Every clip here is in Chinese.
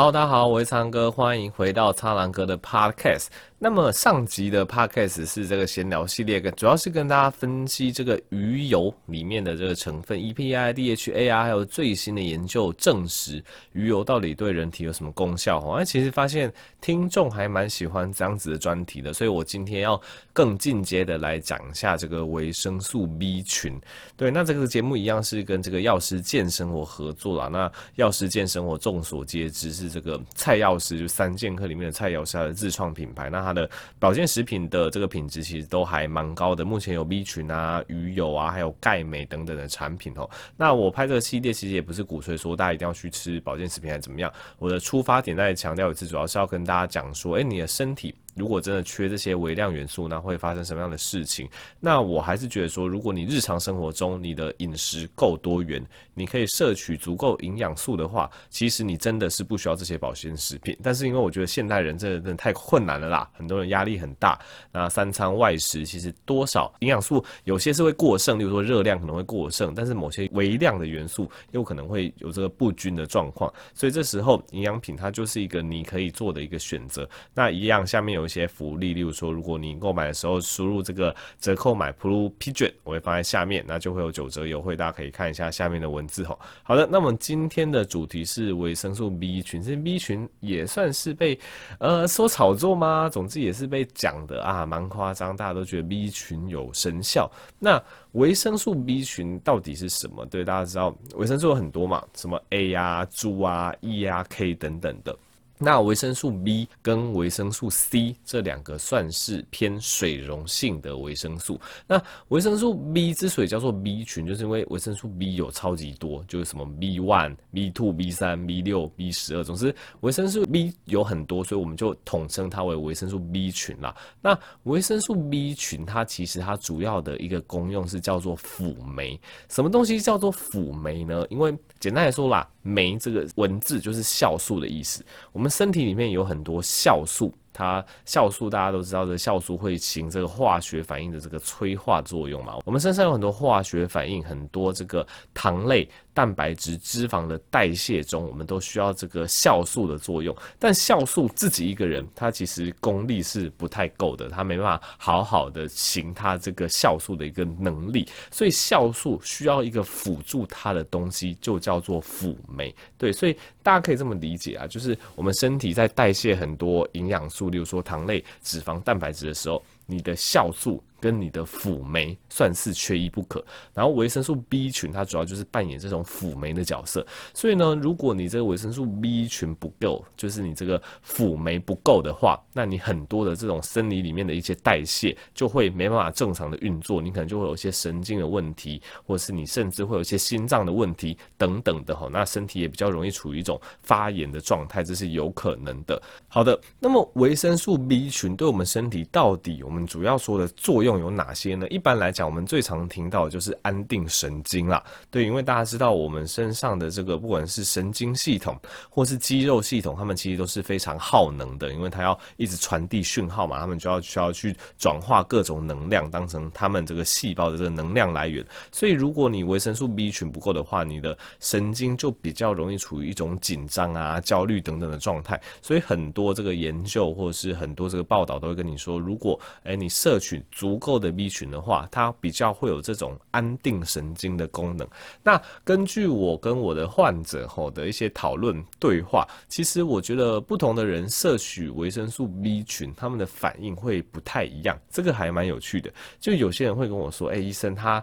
Hello，大家好，我是苍哥，欢迎回到苍狼哥的 Podcast。那么上集的 Podcast 是这个闲聊系列，跟主要是跟大家分析这个鱼油里面的这个成分 EPA、DHA 啊，还有最新的研究证实鱼油到底对人体有什么功效。哦，那其实发现听众还蛮喜欢这样子的专题的，所以我今天要更进阶的来讲一下这个维生素 B 群。对，那这个节目一样是跟这个药师健生活合作啦。那药师健生活众所皆知是这个蔡药师，就三剑客里面的蔡药师他的自创品牌。那它的保健食品的这个品质其实都还蛮高的，目前有 B 群啊、鱼油啊，还有钙镁等等的产品哦。那我拍这个系列其实也不是鼓吹说大家一定要去吃保健食品还是怎么样，我的出发点再强调一次，主要是要跟大家讲说，诶，你的身体。如果真的缺这些微量元素，那会发生什么样的事情？那我还是觉得说，如果你日常生活中你的饮食够多元，你可以摄取足够营养素的话，其实你真的是不需要这些保鲜食品。但是因为我觉得现代人真的真的太困难了啦，很多人压力很大，那三餐外食其实多少营养素有些是会过剩，例如说热量可能会过剩，但是某些微量的元素又可能会有这个不均的状况，所以这时候营养品它就是一个你可以做的一个选择。那一样下面有。有一些福利，例如说，如果你购买的时候输入这个折扣码 Blue Pigeon，我会放在下面，那就会有九折优惠，大家可以看一下下面的文字吼。好的，那么今天的主题是维生素 B 群，这 B 群也算是被呃说炒作吗？总之也是被讲的啊，蛮夸张，大家都觉得 B 群有神效。那维生素 B 群到底是什么？对，大家知道维生素有很多嘛，什么 A 啊、猪啊、E 啊、K 等等的。那维生素 B 跟维生素 C 这两个算是偏水溶性的维生素。那维生素 B 之所以叫做 B 群，就是因为维生素 B 有超级多，就是什么 B one、B two、B 三、B 六、B 十二，总之维生素 B 有很多，所以我们就统称它为维生素 B 群啦。那维生素 B 群它其实它主要的一个功用是叫做辅酶。什么东西叫做辅酶呢？因为简单来说啦。酶这个文字就是酵素的意思。我们身体里面有很多酵素，它酵素大家都知道，这酵素会行这个化学反应的这个催化作用嘛。我们身上有很多化学反应，很多这个糖类。蛋白质、脂肪的代谢中，我们都需要这个酵素的作用。但酵素自己一个人，它其实功力是不太够的，它没办法好好的行它这个酵素的一个能力。所以酵素需要一个辅助它的东西，就叫做辅酶。对，所以大家可以这么理解啊，就是我们身体在代谢很多营养素，例如说糖类、脂肪、蛋白质的时候，你的酵素。跟你的辅酶算是缺一不可，然后维生素 B 群它主要就是扮演这种辅酶的角色，所以呢，如果你这个维生素 B 群不够，就是你这个辅酶不够的话，那你很多的这种生理里面的一些代谢就会没办法正常的运作，你可能就会有一些神经的问题，或者是你甚至会有一些心脏的问题等等的哈，那身体也比较容易处于一种发炎的状态，这是有可能的。好的，那么维生素 B 群对我们身体到底我们主要说的作用有哪些呢？一般来讲，我们最常听到的就是安定神经啦。对，因为大家知道我们身上的这个不管是神经系统或是肌肉系统，它们其实都是非常耗能的，因为它要一直传递讯号嘛，它们就要需要去转化各种能量，当成它们这个细胞的这个能量来源。所以，如果你维生素 B 群不够的话，你的神经就比较容易处于一种紧张啊、焦虑等等的状态。所以，很多这个研究或者是很多这个报道都会跟你说，如果诶你摄取足够的 B 群的话，它比较会有这种安定神经的功能。那根据我跟我的患者吼的一些讨论对话，其实我觉得不同的人摄取维生素 B 群，他们的反应会不太一样。这个还蛮有趣的。就有些人会跟我说：“哎，医生，他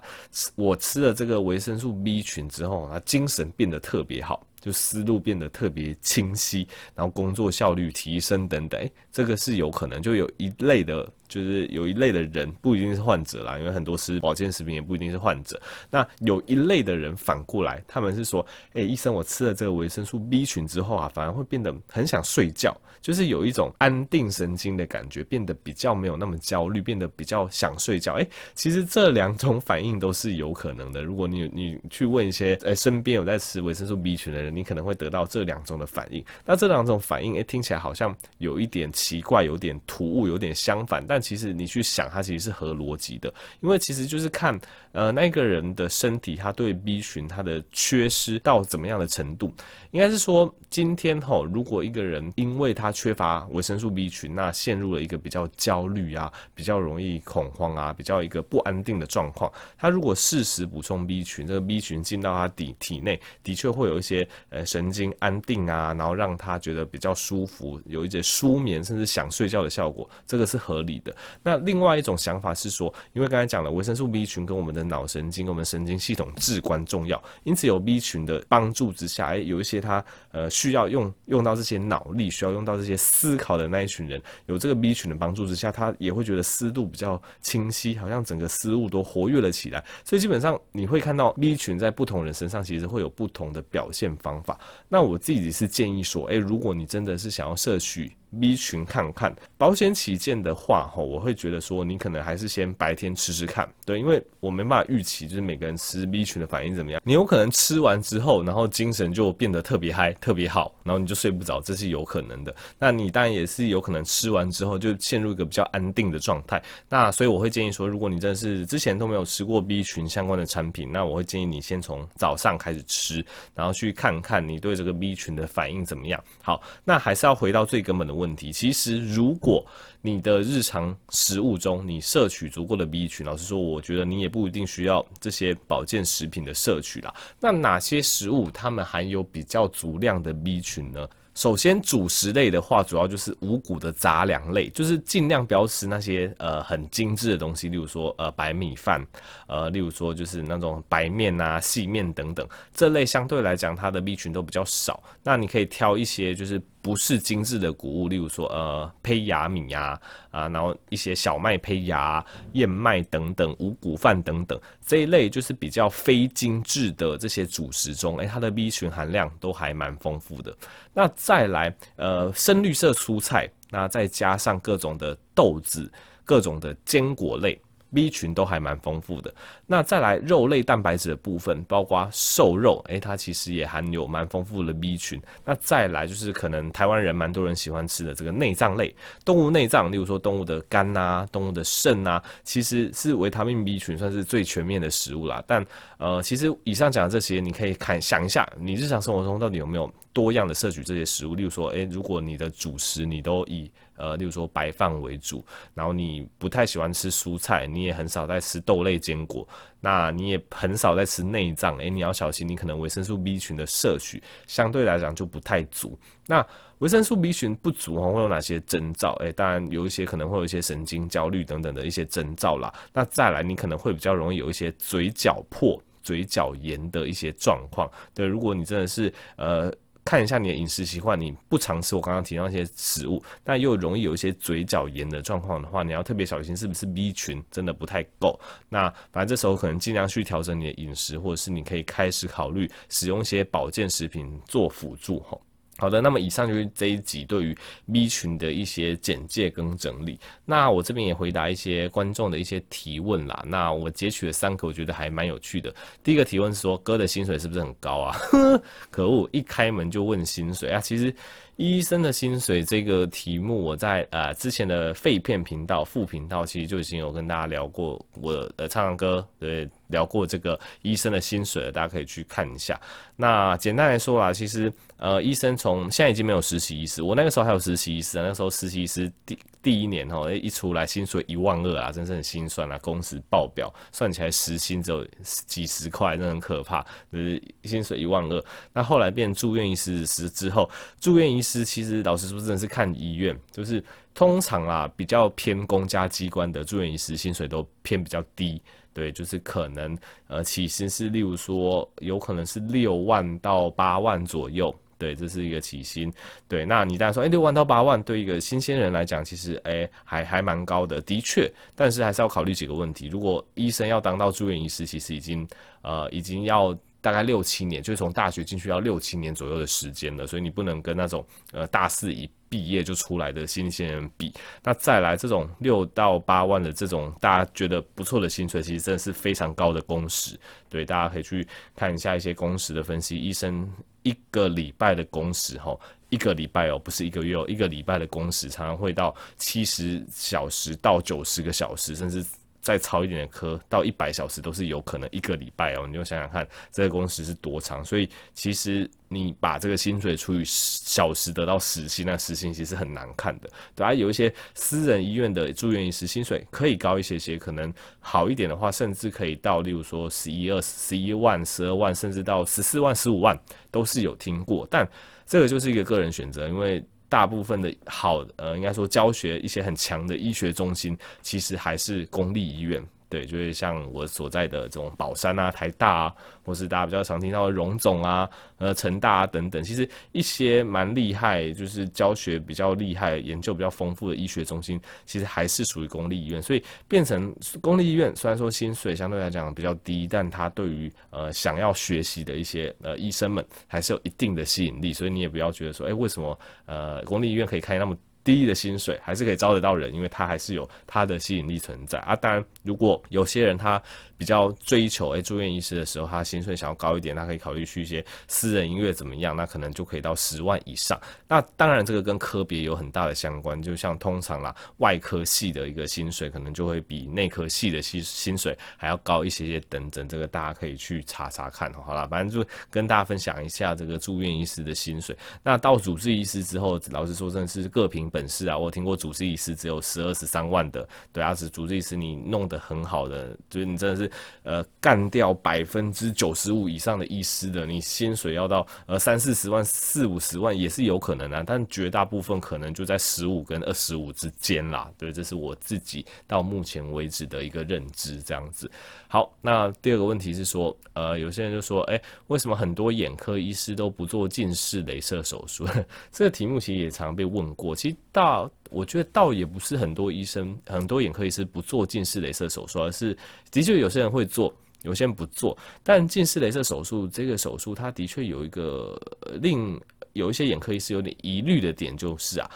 我吃了这个维生素 B 群之后，他精神变得特别好。”就思路变得特别清晰，然后工作效率提升等等，诶，这个是有可能。就有一类的，就是有一类的人不一定是患者啦，因为很多吃保健食品也不一定是患者。那有一类的人反过来，他们是说，诶，医生，我吃了这个维生素 B 群之后啊，反而会变得很想睡觉，就是有一种安定神经的感觉，变得比较没有那么焦虑，变得比较想睡觉。诶，其实这两种反应都是有可能的。如果你你去问一些诶身边有在吃维生素 B 群的人。你可能会得到这两种的反应。那这两种反应，诶，听起来好像有一点奇怪，有点突兀，有点相反。但其实你去想，它其实是合逻辑的，因为其实就是看呃那个人的身体，他对 B 群他的缺失到怎么样的程度。应该是说，今天吼，如果一个人因为他缺乏维生素 B 群，那陷入了一个比较焦虑啊，比较容易恐慌啊，比较一个不安定的状况。他如果适时补充 B 群，这个 B 群进到他底体内，的确会有一些呃神经安定啊，然后让他觉得比较舒服，有一些舒眠甚至想睡觉的效果，这个是合理的。那另外一种想法是说，因为刚才讲了维生素 B 群跟我们的脑神经、跟我们神经系统至关重要，因此有 B 群的帮助之下，哎，有一些他呃需要用用到这些脑力，需要用到这些思考的那一群人，有这个 B 群的帮助之下，他也会觉得思路比较清晰，好像整个思路都活跃了起来。所以基本上你会看到 B 群在不同人身上其实会有不同的表现方法。那我自己是建议说，哎，如果你真的是想要摄取。B 群看看，保险起见的话，吼，我会觉得说，你可能还是先白天吃吃看，对，因为我没办法预期，就是每个人吃 B 群的反应怎么样。你有可能吃完之后，然后精神就变得特别嗨，特别好，然后你就睡不着，这是有可能的。那你当然也是有可能吃完之后就陷入一个比较安定的状态。那所以我会建议说，如果你真的是之前都没有吃过 B 群相关的产品，那我会建议你先从早上开始吃，然后去看看你对这个 B 群的反应怎么样。好，那还是要回到最根本的问问题，其实，如果你的日常食物中你摄取足够的 B 群，老实说，我觉得你也不一定需要这些保健食品的摄取啦。那哪些食物它们含有比较足量的 B 群呢？首先，主食类的话，主要就是五谷的杂粮类，就是尽量不要吃那些呃很精致的东西，例如说呃白米饭，呃例如说就是那种白面啊、细面等等，这类相对来讲它的 B 群都比较少。那你可以挑一些就是。不是精致的谷物，例如说呃胚芽米呀啊，啊，然后一些小麦胚芽、燕麦等等，五谷饭等等这一类，就是比较非精致的这些主食中，哎，它的 B 群含量都还蛮丰富的。那再来呃深绿色蔬菜，那再加上各种的豆子、各种的坚果类。B 群都还蛮丰富的，那再来肉类蛋白质的部分，包括瘦肉，诶、它其实也含有蛮丰富的 B 群。那再来就是可能台湾人蛮多人喜欢吃的这个内脏类动物内脏，例如说动物的肝啊、动物的肾啊，其实是维他命 B 群算是最全面的食物啦。但呃，其实以上讲的这些，你可以看想一下，你日常生活中到底有没有多样的摄取这些食物？例如说，诶、如果你的主食你都以呃，例如说白饭为主，然后你不太喜欢吃蔬菜，你也很少在吃豆类坚果，那你也很少在吃内脏，诶，你要小心，你可能维生素 B 群的摄取相对来讲就不太足。那维生素 B 群不足哦，会有哪些征兆？诶，当然有一些可能会有一些神经焦虑等等的一些征兆啦。那再来，你可能会比较容易有一些嘴角破、嘴角炎的一些状况。对，如果你真的是呃。看一下你的饮食习惯，你不常吃我刚刚提到那些食物，但又容易有一些嘴角炎的状况的话，你要特别小心是不是 B 群真的不太够。那反正这时候可能尽量去调整你的饮食，或者是你可以开始考虑使用一些保健食品做辅助吼。好的，那么以上就是这一集对于 B 群的一些简介跟整理。那我这边也回答一些观众的一些提问啦。那我截取了三个，我觉得还蛮有趣的。第一个提问是说，哥的薪水是不是很高啊？可恶，一开门就问薪水啊！其实。医生的薪水这个题目，我在呃之前的废片频道副频道其实就已经有跟大家聊过，我呃唱唱歌对聊过这个医生的薪水，大家可以去看一下。那简单来说啊，其实呃医生从现在已经没有实习医师，我那个时候还有实习医师啊，那时候实习医师第第一年哦，一出来薪水一万二啊，真是很心酸啊，工时爆表，算起来时薪只有几十块，真很可怕，就是薪水一万二。那后来变住院医师时之后，住院医师其实老实说真的是看医院，就是通常啊比较偏公家机关的住院医师薪水都偏比较低，对，就是可能呃起薪是例如说有可能是六万到八万左右。对，这是一个起薪。对，那你当然说，哎，六万到八万，对一个新鲜人来讲，其实哎，还还蛮高的，的确。但是还是要考虑几个问题。如果医生要当到住院医师，其实已经呃，已经要大概六七年，就是从大学进去要六七年左右的时间了，所以你不能跟那种呃大四一毕业就出来的新鲜人比。那再来这种六到八万的这种大家觉得不错的薪水，其实真的是非常高的工时。对，大家可以去看一下一些工时的分析。医生一个礼拜的工时，哈，一个礼拜哦，不是一个月哦，一个礼拜的工时常常会到七十小时到九十个小时，甚至。再超一点的科到一百小时都是有可能，一个礼拜哦，你就想想看这个工时是多长。所以其实你把这个薪水除以小时得到时薪，那时薪其实很难看的。对啊，有一些私人医院的住院医师薪水可以高一些些，可能好一点的话，甚至可以到例如说十一二十一万、十二万，甚至到十四万、十五万都是有听过。但这个就是一个个人选择，因为。大部分的好，呃，应该说教学一些很强的医学中心，其实还是公立医院。对，就是像我所在的这种宝山啊、台大啊，或是大家比较常听到的荣总啊、呃、成大啊等等，其实一些蛮厉害，就是教学比较厉害、研究比较丰富的医学中心，其实还是属于公立医院。所以变成公立医院，虽然说薪水相对来讲比较低，但它对于呃想要学习的一些呃医生们，还是有一定的吸引力。所以你也不要觉得说，哎，为什么呃公立医院可以开那么低的薪水还是可以招得到人，因为他还是有他的吸引力存在啊。当然，如果有些人他比较追求诶、住院医师的时候，他薪水想要高一点，他可以考虑去一些私人医院怎么样？那可能就可以到十万以上。那当然，这个跟科别有很大的相关。就像通常啦，外科系的一个薪水可能就会比内科系的薪薪水还要高一些些等等。这个大家可以去查查看。好啦，反正就跟大家分享一下这个住院医师的薪水。那到主治医师之后，老实说真的是各凭本事啊。我听过主治医师只有十二十三万的，对啊，是主治医师你弄得很好的，就是你真的是呃干掉百分之九十五以上的医师的，你薪水要到呃三四十万、四五十万也是有可能啊，但绝大部分可能就在十五跟二十五之间啦。对，这是我自己到目前为止的一个认知，这样子。好，那第二个问题是说，呃，有些人就说，哎、为什么很多眼科医师都不做近视雷射手术？这个题目其实也常被问过。其实倒我觉得倒也不是很多医生、很多眼科医师不做近视雷射手术，而是的确有些人会做，有些人不做。但近视雷射手术这个手术，它的确有一个令有一些眼科医师有点疑虑的点，就是啊。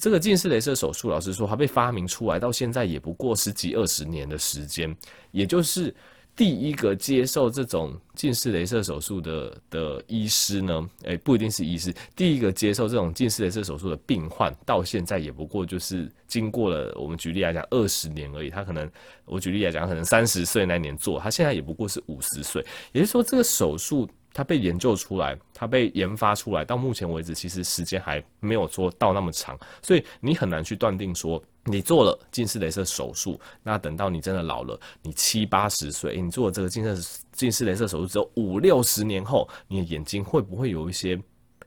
这个近视雷射手术，老实说，它被发明出来到现在也不过十几二十年的时间，也就是第一个接受这种近视雷射手术的的医师呢，诶，不一定是医师，第一个接受这种近视雷射手术的病患，到现在也不过就是经过了我们举例来讲二十年而已。他可能我举例来讲，可能三十岁那年做，他现在也不过是五十岁，也就是说这个手术。它被研究出来，它被研发出来，到目前为止，其实时间还没有说到那么长，所以你很难去断定说，你做了近视雷射手术，那等到你真的老了，你七八十岁，你做了这个近视近视雷射手术之后，五六十年后，你的眼睛会不会有一些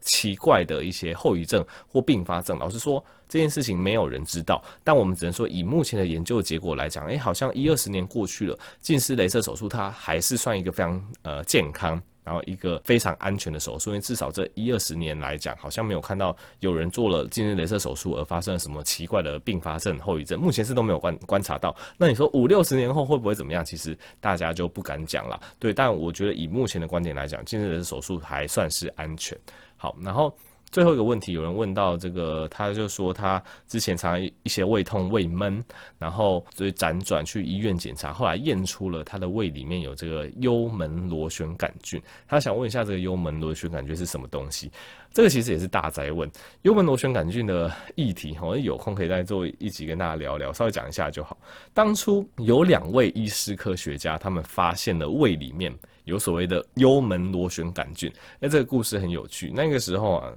奇怪的一些后遗症或并发症？老实说，这件事情没有人知道，但我们只能说，以目前的研究结果来讲，诶，好像一二十年过去了，近视雷射手术它还是算一个非常呃健康。然后一个非常安全的手术，因为至少这一二十年来讲，好像没有看到有人做了近视雷射手术而发生了什么奇怪的并发症、后遗症，目前是都没有观观察到。那你说五六十年后会不会怎么样？其实大家就不敢讲了。对，但我觉得以目前的观点来讲，近视雷射手术还算是安全。好，然后。最后一个问题，有人问到这个，他就说他之前常一些胃痛、胃闷，然后所以辗转去医院检查，后来验出了他的胃里面有这个幽门螺旋杆菌。他想问一下，这个幽门螺旋杆菌是什么东西？这个其实也是大哉问。幽门螺旋杆菌的议题，我有空可以再做一集跟大家聊聊，稍微讲一下就好。当初有两位医师科学家，他们发现了胃里面。有所谓的幽门螺旋杆菌，那这个故事很有趣。那个时候啊，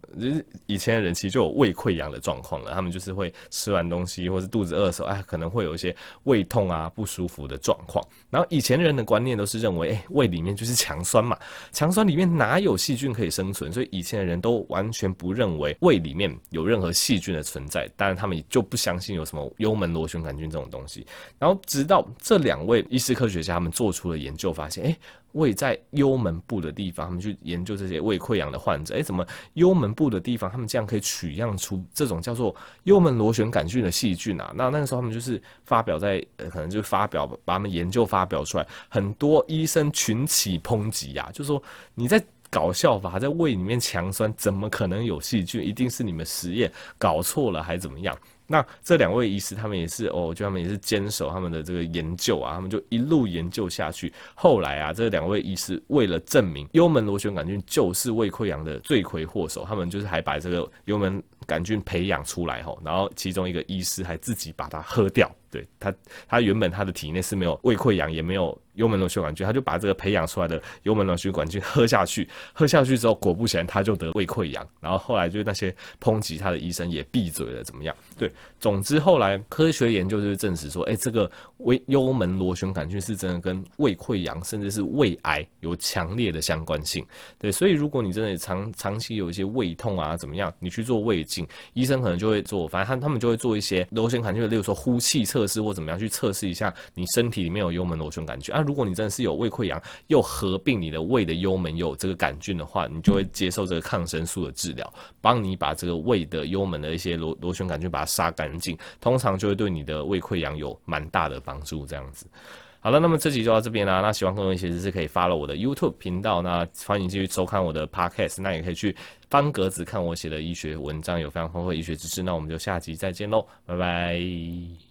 以前的人其实就有胃溃疡的状况了，他们就是会吃完东西或是肚子饿的时候，哎，可能会有一些胃痛啊、不舒服的状况。然后以前人的观念都是认为，哎，胃里面就是强酸嘛，强酸里面哪有细菌可以生存？所以以前的人都完全不认为胃里面有任何细菌的存在，当然他们也就不相信有什么幽门螺旋杆菌这种东西。然后直到这两位医师科学家他们做出了研究，发现，哎。胃在幽门部的地方，他们去研究这些胃溃疡的患者，诶，怎么幽门部的地方他们这样可以取样出这种叫做幽门螺旋杆菌的细菌啊？那那个时候他们就是发表在呃，可能就发表把他们研究发表出来，很多医生群起抨击呀，就说你在。搞笑吧，在胃里面强酸，怎么可能有细菌？一定是你们实验搞错了，还怎么样？那这两位医师，他们也是哦，就他们也是坚守他们的这个研究啊，他们就一路研究下去。后来啊，这两位医师为了证明幽门螺旋杆菌就是胃溃疡的罪魁祸首，他们就是还把这个幽门杆菌培养出来吼，然后其中一个医师还自己把它喝掉。对他，他原本他的体内是没有胃溃疡，也没有幽门螺旋杆菌，他就把这个培养出来的幽门螺旋杆菌喝下去，喝下去之后，果不其然，他就得胃溃疡。然后后来就那些抨击他的医生也闭嘴了，怎么样？对，总之后来科学研究就是证实说，哎，这个胃幽门螺旋杆菌是真的跟胃溃疡甚至是胃癌有强烈的相关性。对，所以如果你真的长长期有一些胃痛啊，怎么样？你去做胃镜，医生可能就会做，反正他他们就会做一些螺旋杆菌，例如说呼气测。测试或怎么样去测试一下你身体里面有幽门螺旋杆菌啊？如果你真的是有胃溃疡，又合并你的胃的幽门有这个杆菌的话，你就会接受这个抗生素的治疗，帮你把这个胃的幽门的一些螺螺旋杆菌把它杀干净，通常就会对你的胃溃疡有蛮大的帮助。这样子，好了，那么这集就到这边啦。那喜欢更多一些知识，可以 follow 我的 YouTube 频道，那欢迎继续收看我的 Podcast，那也可以去方格子看我写的医学文章，有非常丰富的医学知识。那我们就下集再见喽，拜拜。